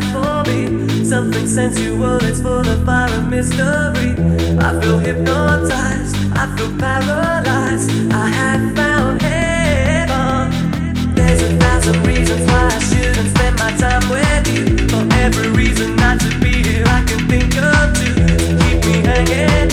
Is for me? Something sensual, it's full of fire and mystery. I feel hypnotized, I feel paralyzed. I have found heaven. There's a thousand reasons why I shouldn't spend my time with you. For every reason not to be here, I can think of two. Keep me hanging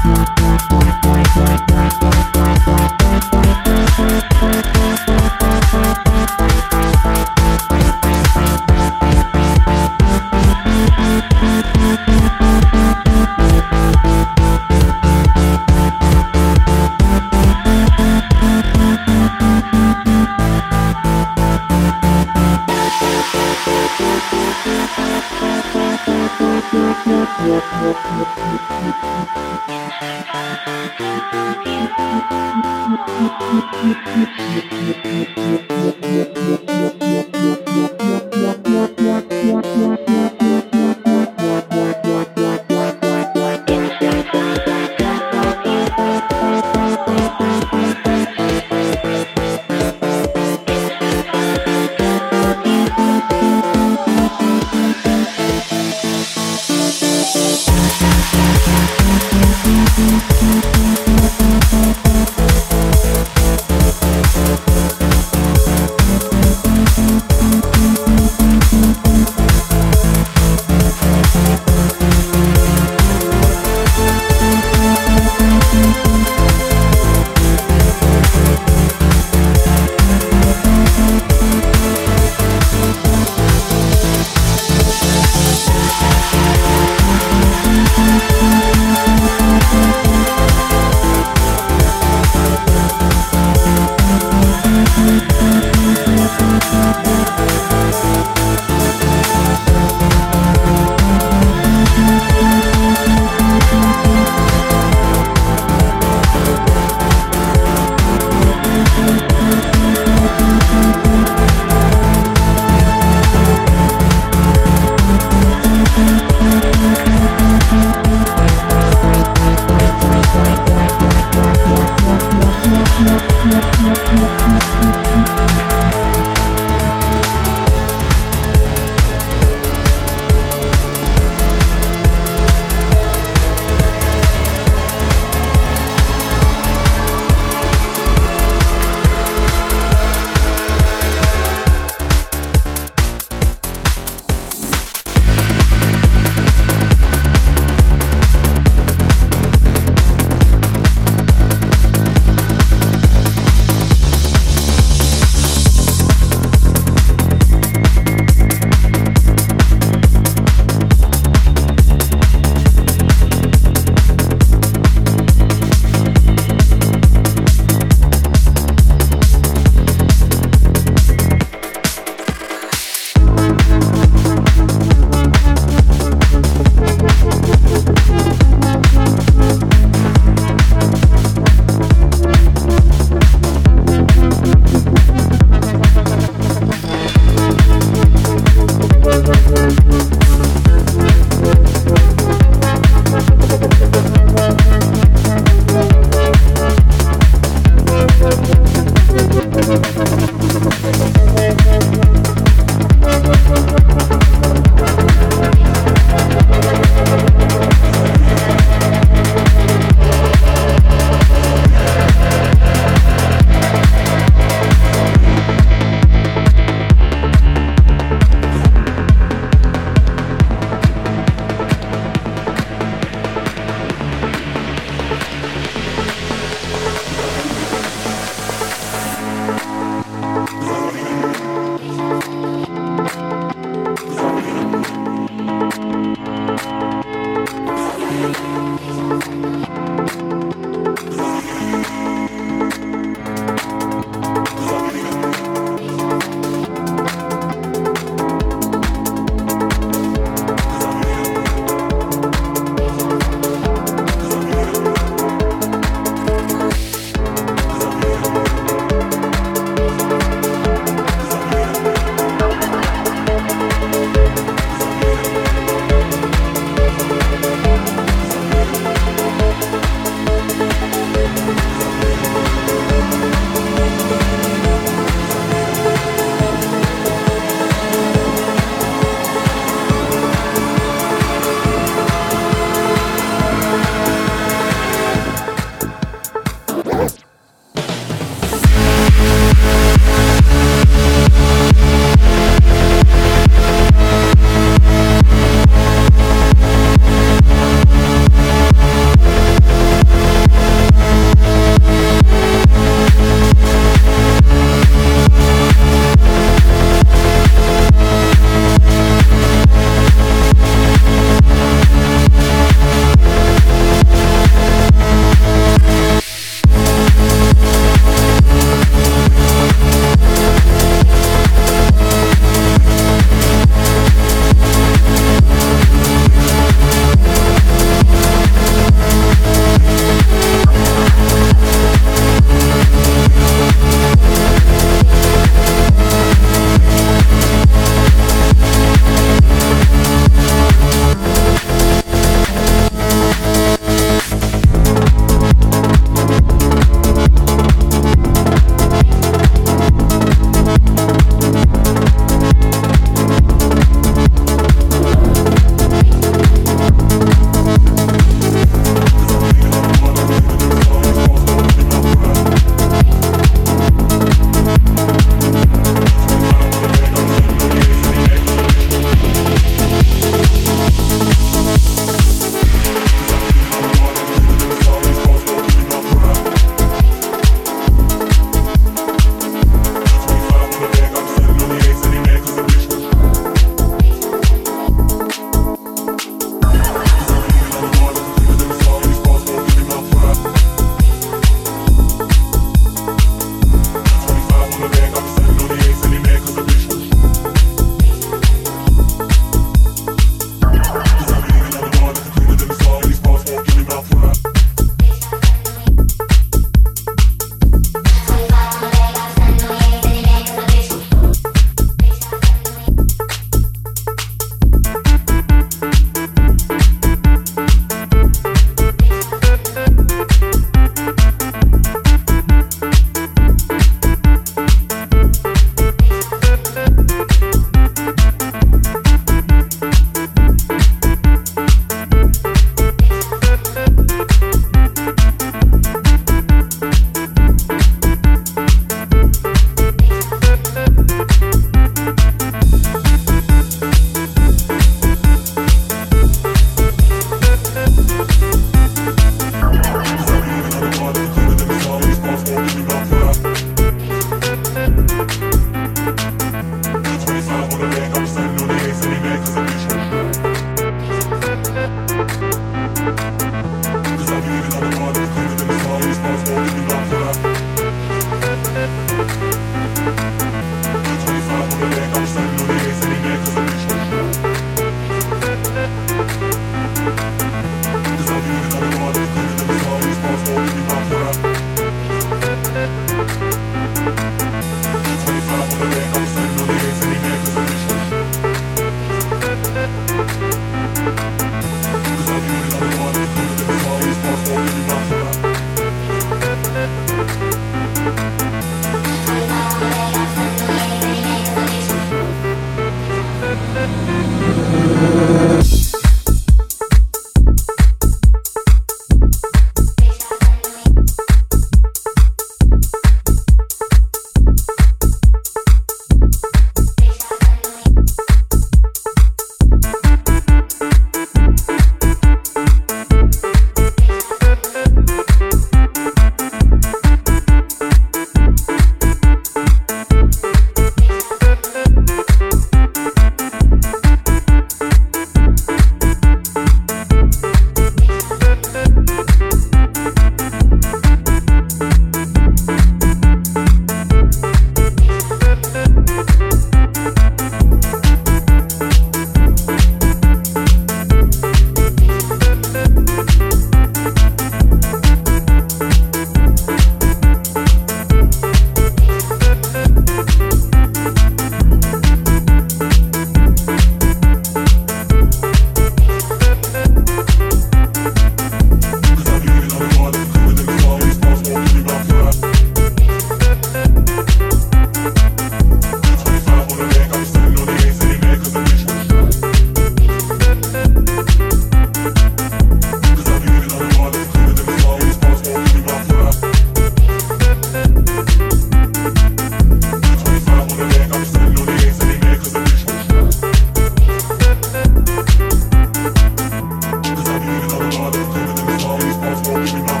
All these problems, all these problems, all.